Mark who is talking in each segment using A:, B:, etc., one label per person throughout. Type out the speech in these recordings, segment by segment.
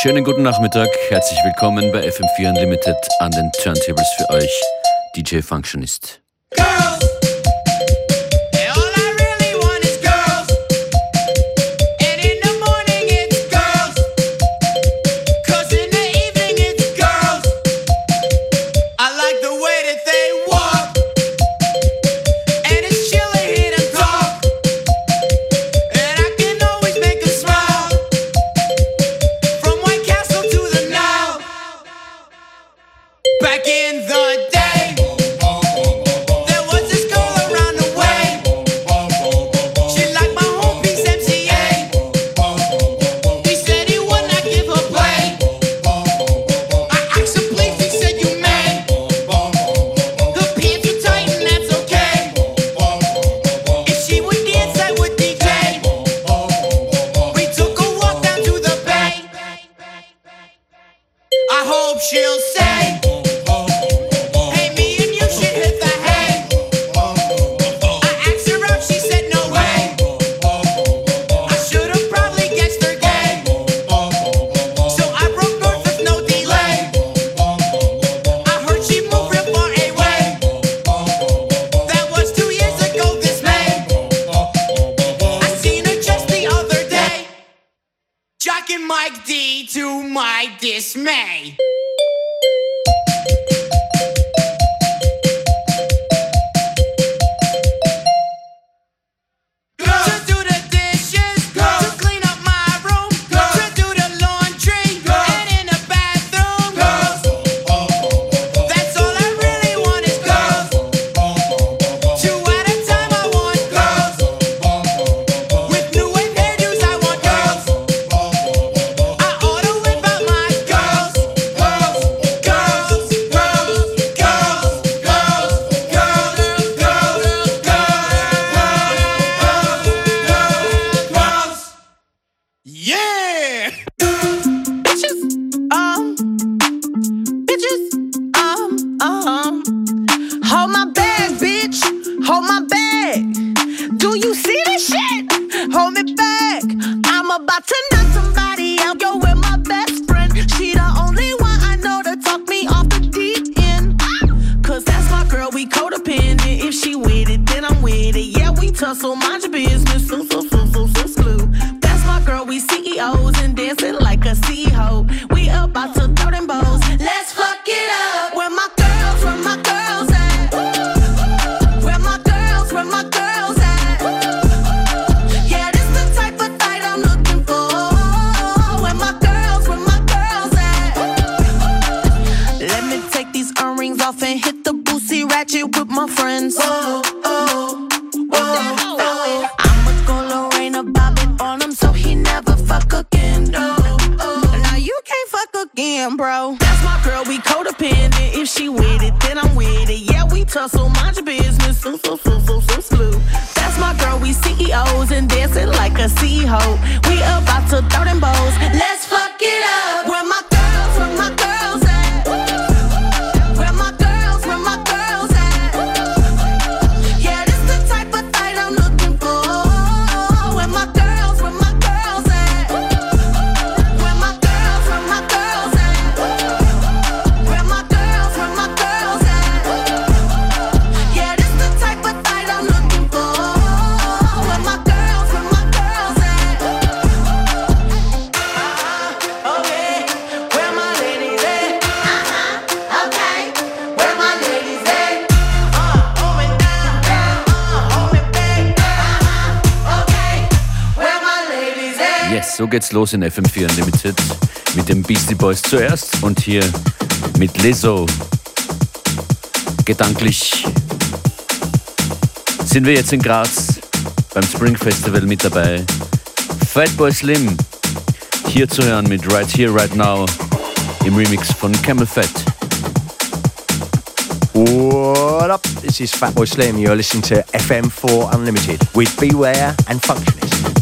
A: Schönen guten Nachmittag, herzlich willkommen bei FM4 Unlimited an den Turntables für euch, DJ Functionist.
B: him, bro. That's my girl, we codependent. If she with it, then I'm with it. Yeah, we tussle, mind your business. So, so, so, so, so, so. That's my girl, we CEOs and dancing like a CEO. We about to throw them bows. Let's fuck it up. Where my girls, where my
A: geht's los in FM4 Unlimited mit den Beastie Boys zuerst und hier mit Lizzo. Gedanklich sind wir jetzt in Graz beim Spring Festival mit dabei. Fatboy Slim hier zu hören mit Right Here, Right Now im Remix von Camel Fat.
C: What up? This is Fatboy Slim. You're listening to FM4 Unlimited with Beware and Functionist.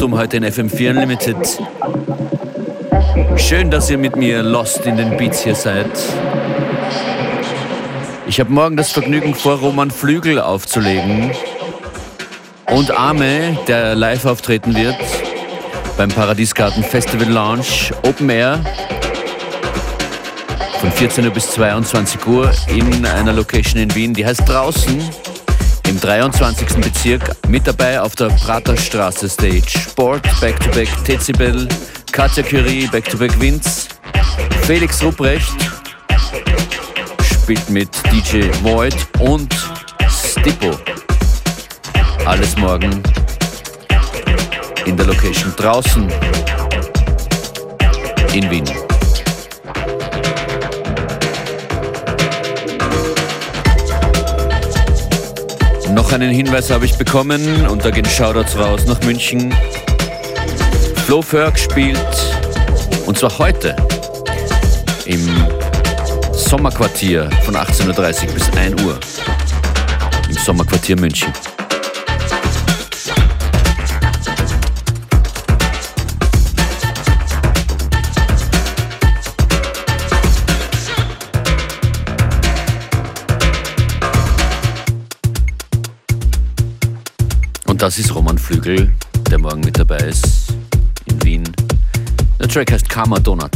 A: Spektrum heute in FM4 Unlimited. Schön, dass ihr mit mir lost in den Beats hier seid. Ich habe morgen das Vergnügen vor, Roman Flügel aufzulegen und Arme, der live auftreten wird beim Paradiesgarten Festival Lounge Open Air von 14 Uhr bis 22 Uhr in einer Location in Wien, die heißt draußen im 23. Bezirk. Mit dabei auf der Praterstraße Stage Sport, Back-to-Back Tezibel, Katja Curie, Back-to-Back Vince, Felix Rupprecht spielt mit DJ Void und Stippo. Alles morgen in der Location draußen in Wien. Noch einen Hinweis habe ich bekommen und da gehen Shoutouts raus nach München. Flo Ferg spielt und zwar heute im Sommerquartier von 18.30 Uhr bis 1 Uhr. Im Sommerquartier München. Das ist Roman Flügel, der morgen mit dabei ist in Wien. Der Track heißt Karma Donut.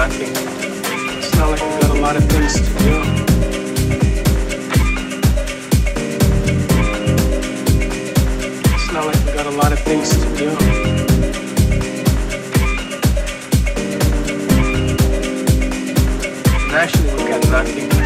D: Nothing. It's not like we've got a lot of things to do. It's not like we've got a lot of things to do. And actually, we've got nothing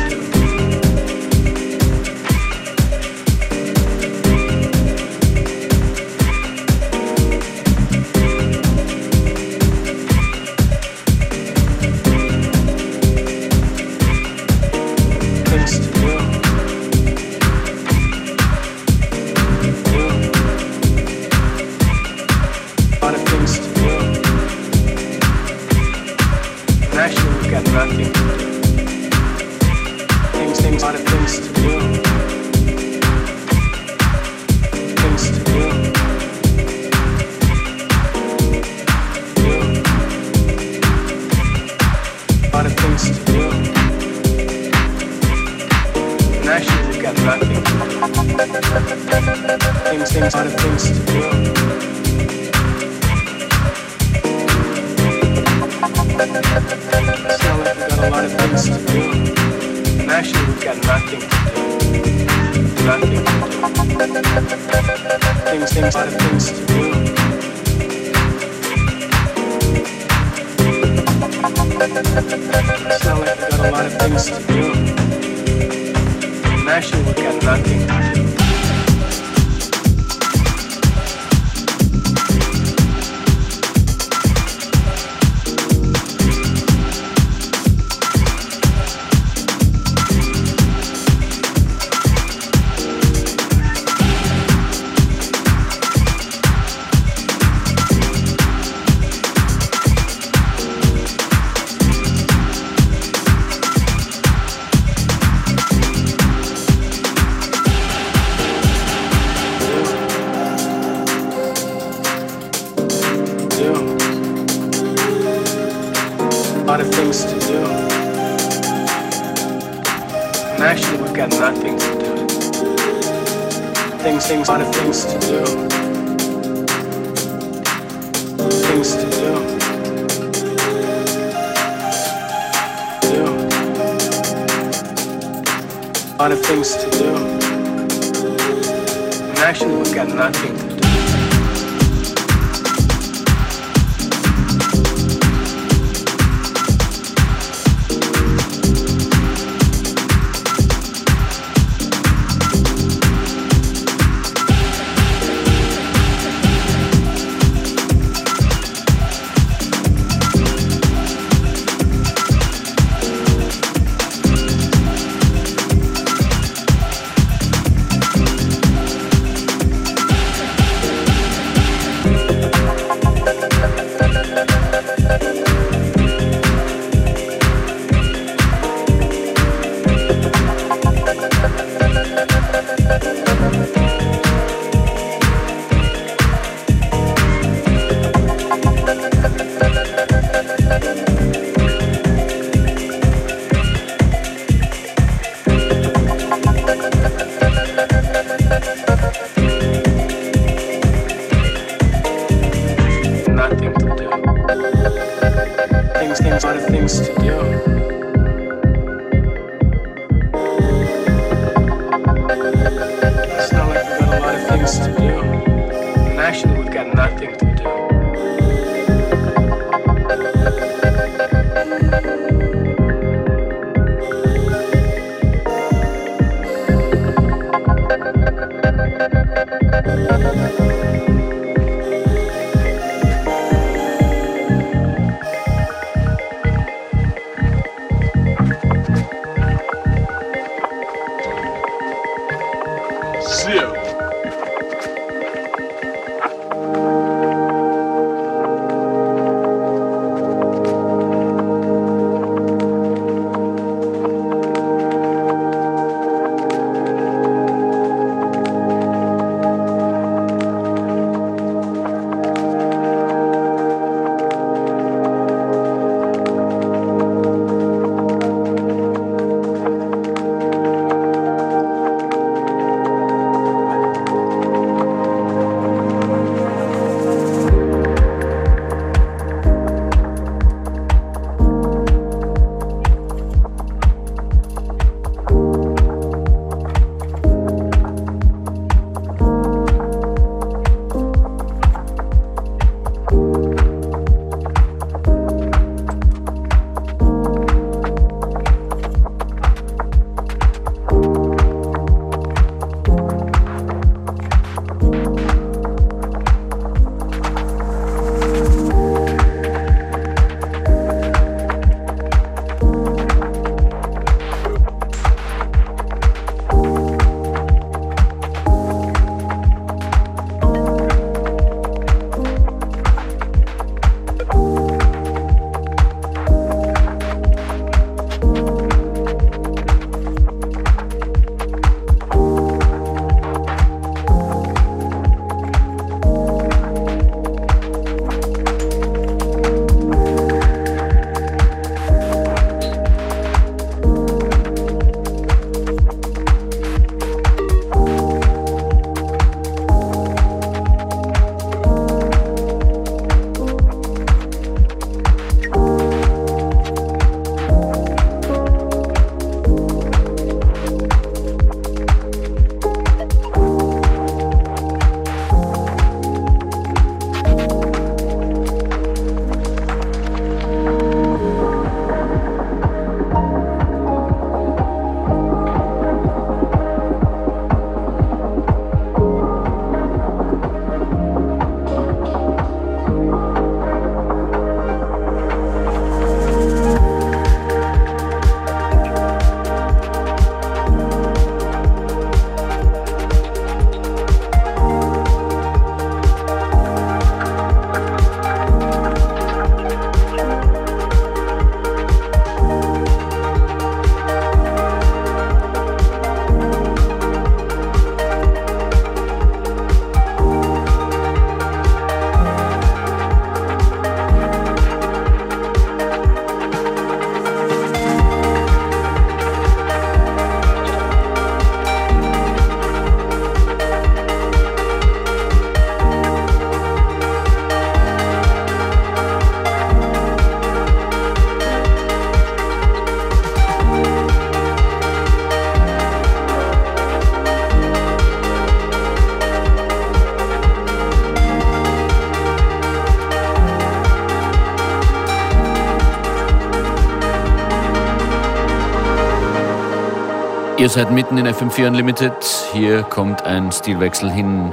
A: Ihr seid mitten in FM4 Unlimited. Hier kommt ein Stilwechsel hin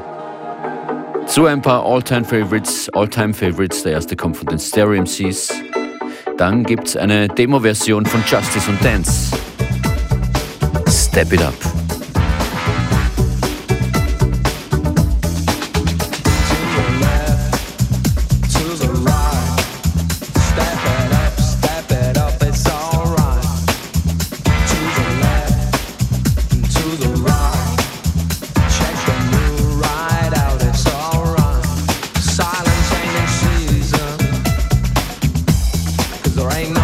A: zu ein paar All-Time Favorites. All-Time Favorites, der erste kommt von den Stereo MCs. Dann gibt's eine Demo-Version von Justice und Dance. Step It Up.
E: there ain't no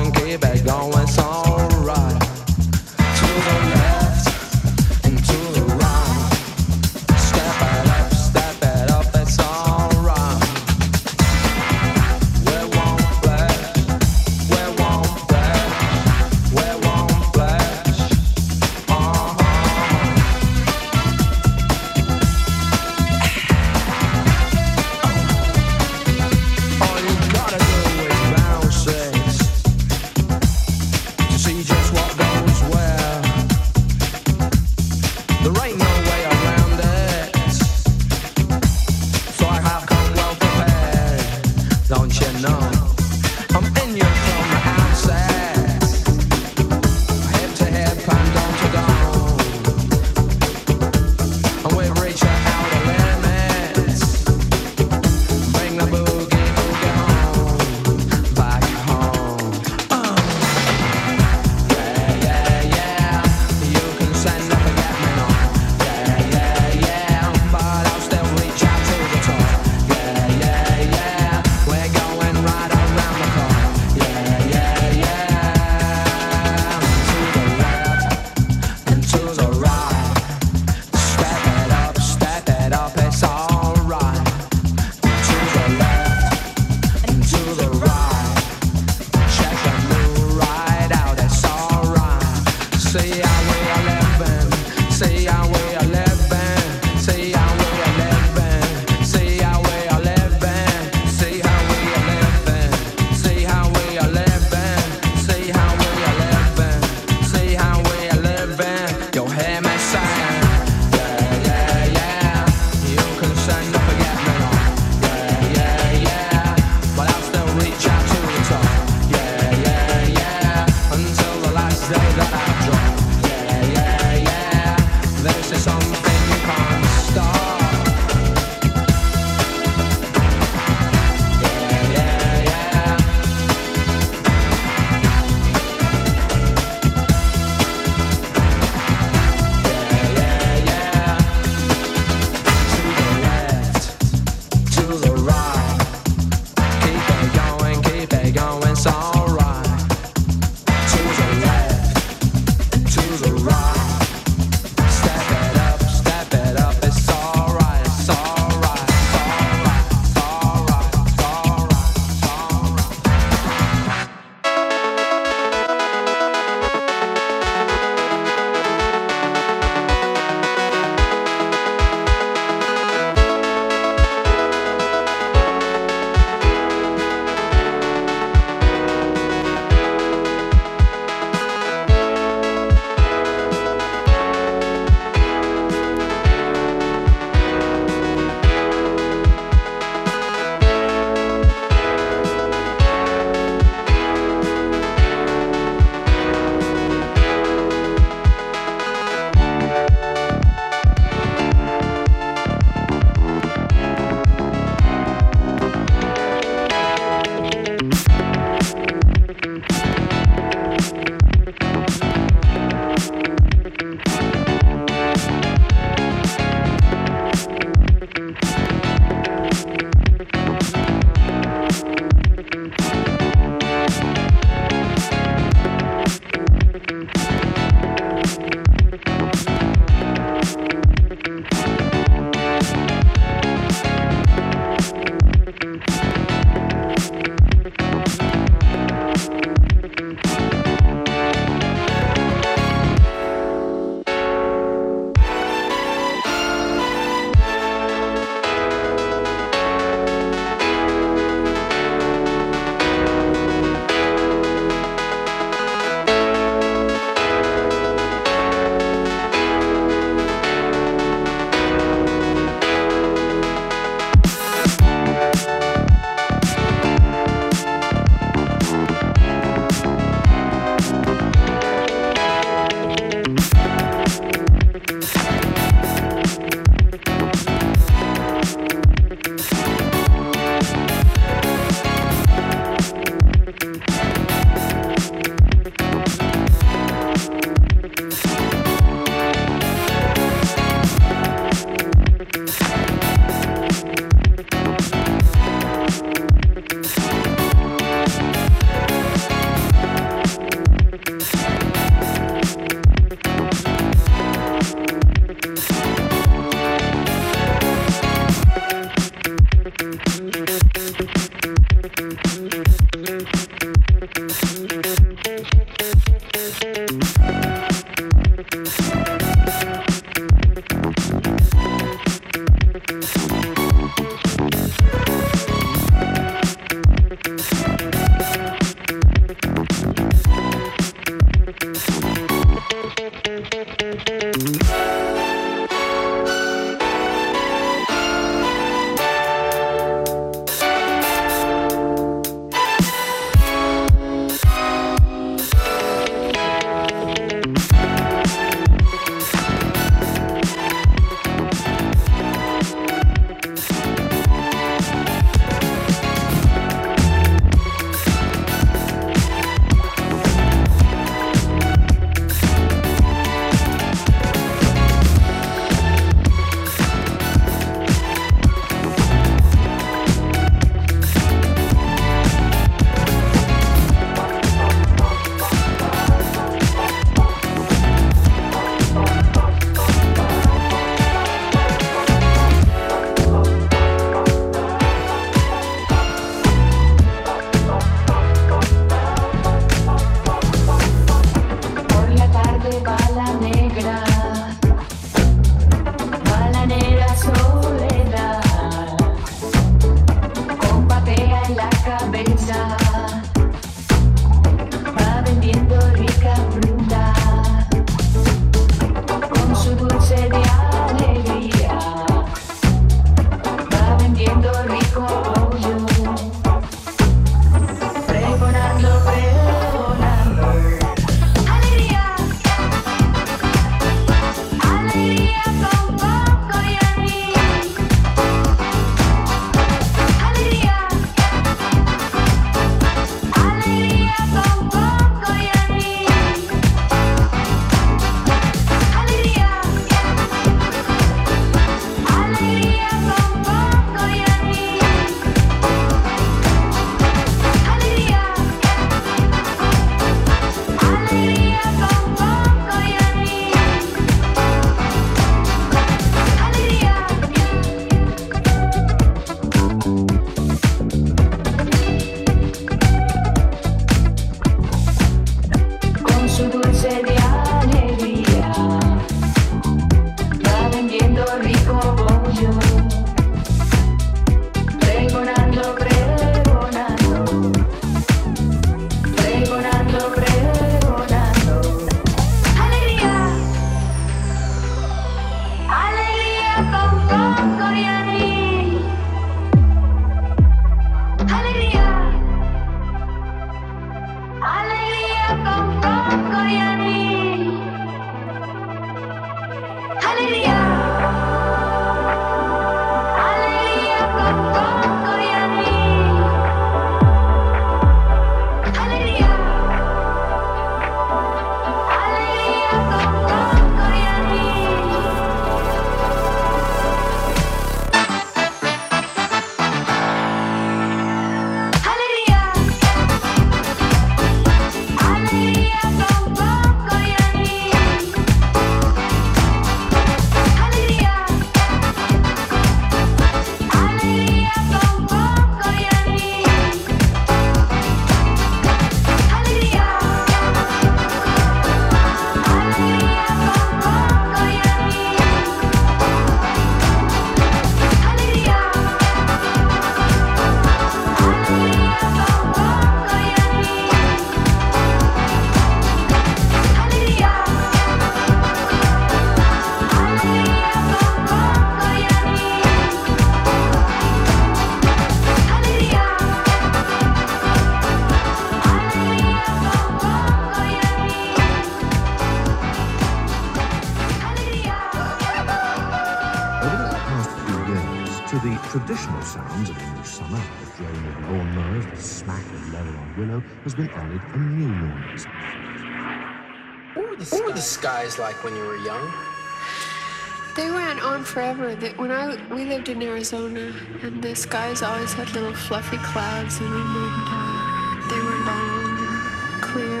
F: forever. They, when I we lived in Arizona, and the skies always had little fluffy clouds in them, and uh, they were long and clear.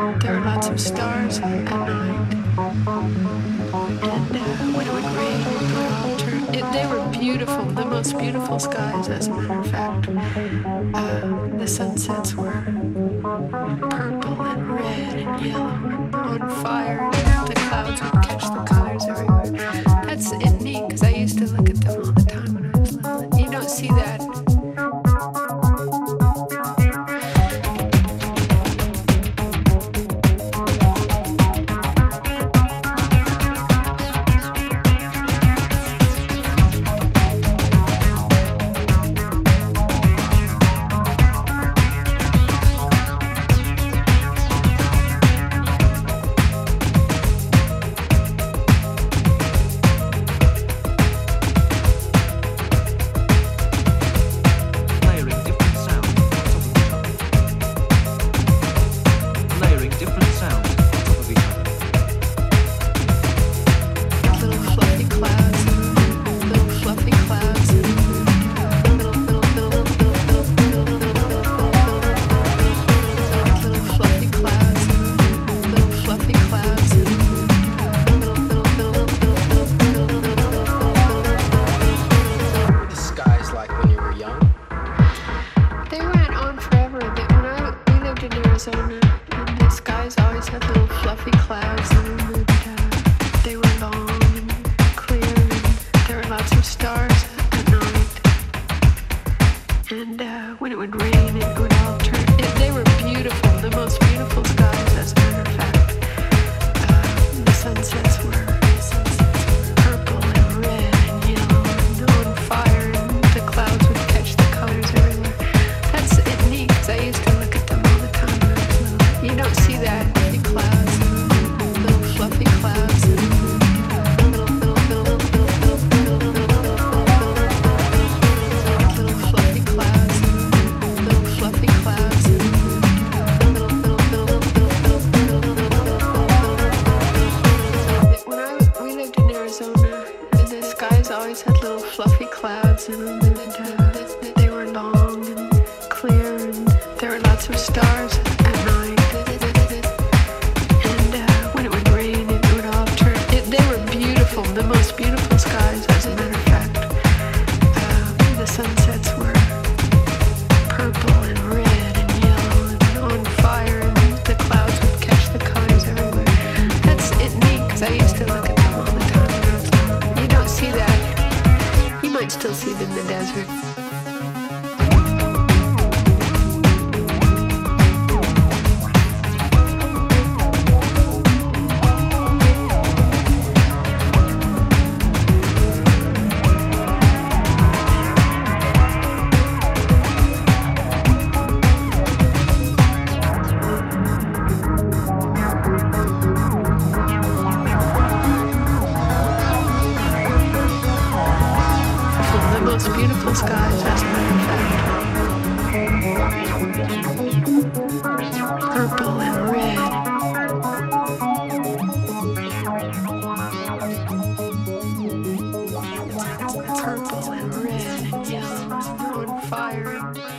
F: And there were lots of stars at night. And uh, when it would rain, it would turn. It, they were beautiful beautiful, the most beautiful skies, as a matter of fact. Uh, the sunsets were purple and red and yellow and on fire. fire.